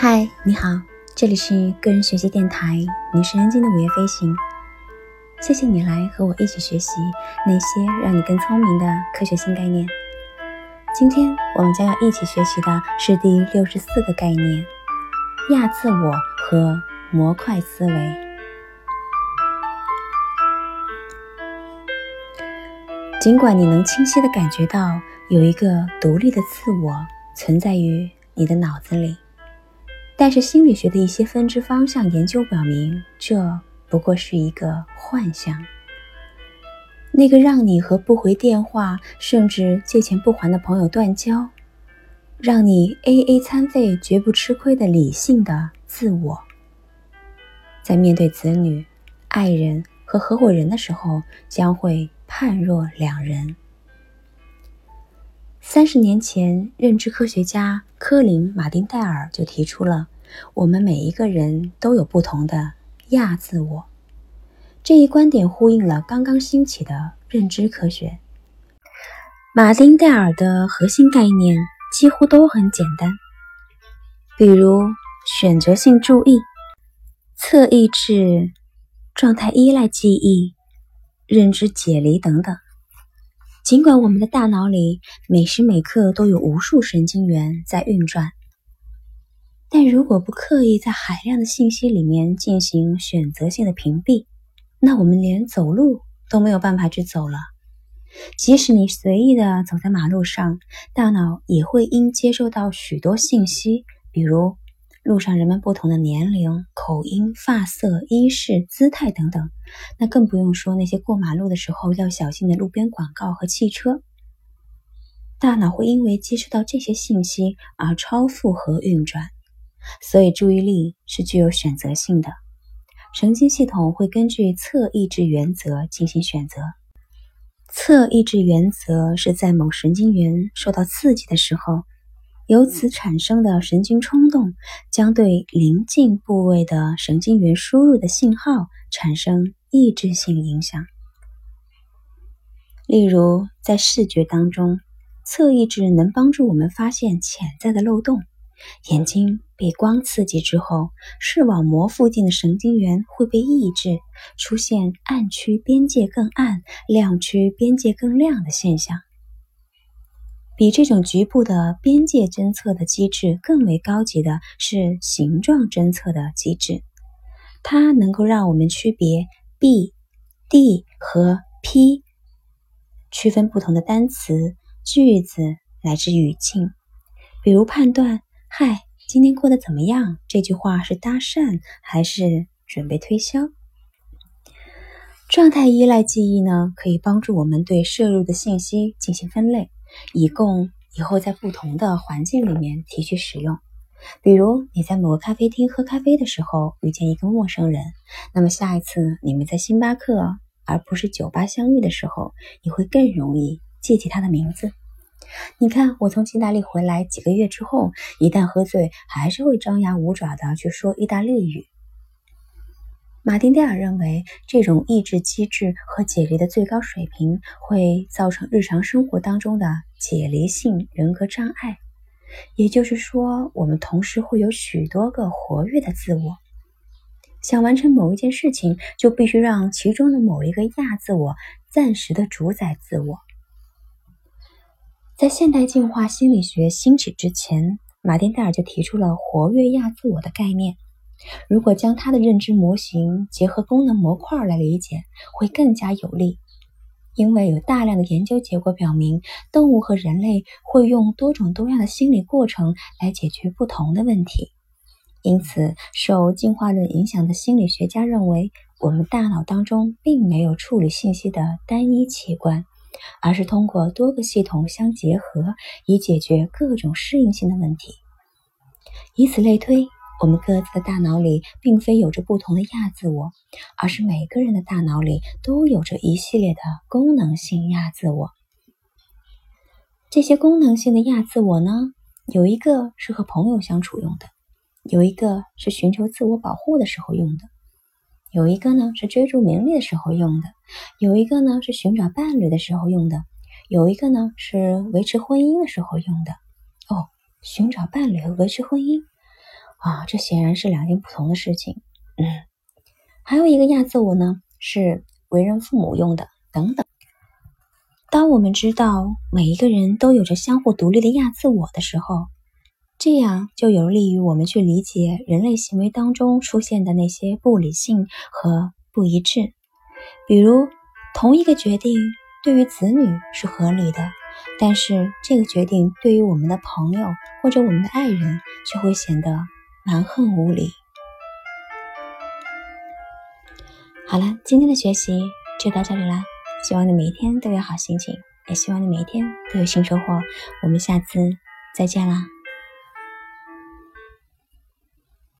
嗨，你好，这里是个人学习电台女神人精的午夜飞行。谢谢你来和我一起学习那些让你更聪明的科学新概念。今天我们将要一起学习的是第六十四个概念：亚自我和模块思维。尽管你能清晰的感觉到有一个独立的自我存在于你的脑子里。但是心理学的一些分支方向研究表明，这不过是一个幻象。那个让你和不回电话，甚至借钱不还的朋友断交，让你 AA 餐费绝不吃亏的理性的自我，在面对子女、爱人和合伙人的时候，将会判若两人。三十年前，认知科学家科林·马丁戴尔就提出了：我们每一个人都有不同的亚自我。这一观点呼应了刚刚兴起的认知科学。马丁戴尔的核心概念几乎都很简单，比如选择性注意、侧意志、状态依赖记忆、认知解离等等。尽管我们的大脑里每时每刻都有无数神经元在运转，但如果不刻意在海量的信息里面进行选择性的屏蔽，那我们连走路都没有办法去走了。即使你随意的走在马路上，大脑也会因接收到许多信息，比如。路上人们不同的年龄、口音、发色、衣饰、姿态等等，那更不用说那些过马路的时候要小心的路边广告和汽车。大脑会因为接收到这些信息而超负荷运转，所以注意力是具有选择性的。神经系统会根据侧抑制原则进行选择。侧抑制原则是在某神经元受到刺激的时候。由此产生的神经冲动将对邻近部位的神经元输入的信号产生抑制性影响。例如，在视觉当中，侧抑制能帮助我们发现潜在的漏洞。眼睛被光刺激之后，视网膜附近的神经元会被抑制，出现暗区边界更暗、亮区边界更亮的现象。比这种局部的边界侦测的机制更为高级的是形状侦测的机制，它能够让我们区别 b、d 和 p，区分不同的单词、句子乃至语境。比如判断“嗨，今天过得怎么样？”这句话是搭讪还是准备推销？状态依赖记忆呢，可以帮助我们对摄入的信息进行分类。以供以后在不同的环境里面提取使用。比如你在某个咖啡厅喝咖啡的时候遇见一个陌生人，那么下一次你们在星巴克而不是酒吧相遇的时候，你会更容易记起他的名字。你看，我从意大利回来几个月之后，一旦喝醉，还是会张牙舞爪的去说意大利语。马丁·戴尔认为，这种抑制机制和解离的最高水平会造成日常生活当中的解离性人格障碍。也就是说，我们同时会有许多个活跃的自我。想完成某一件事情，就必须让其中的某一个亚自我暂时的主宰自我。在现代进化心理学兴起之前，马丁·戴尔就提出了活跃亚自我的概念。如果将他的认知模型结合功能模块来理解，会更加有利。因为有大量的研究结果表明，动物和人类会用多种多样的心理过程来解决不同的问题。因此，受进化论影响的心理学家认为，我们大脑当中并没有处理信息的单一器官，而是通过多个系统相结合，以解决各种适应性的问题。以此类推。我们各自的大脑里并非有着不同的亚自我，而是每个人的大脑里都有着一系列的功能性亚自我。这些功能性的亚自我呢，有一个是和朋友相处用的，有一个是寻求自我保护的时候用的，有一个呢是追逐名利的时候用的，有一个呢是寻找伴侣的时候用的，有一个呢是维持婚姻的时候用的。哦，寻找伴侣和维持婚姻。啊，这显然是两件不同的事情。嗯，还有一个亚自我呢，是为人父母用的，等等。当我们知道每一个人都有着相互独立的亚自我的时候，这样就有利于我们去理解人类行为当中出现的那些不理性和不一致。比如，同一个决定对于子女是合理的，但是这个决定对于我们的朋友或者我们的爱人却会显得蛮横无理。好了，今天的学习就到这里了，希望你每一天都有好心情，也希望你每一天都有新收获。我们下次再见啦！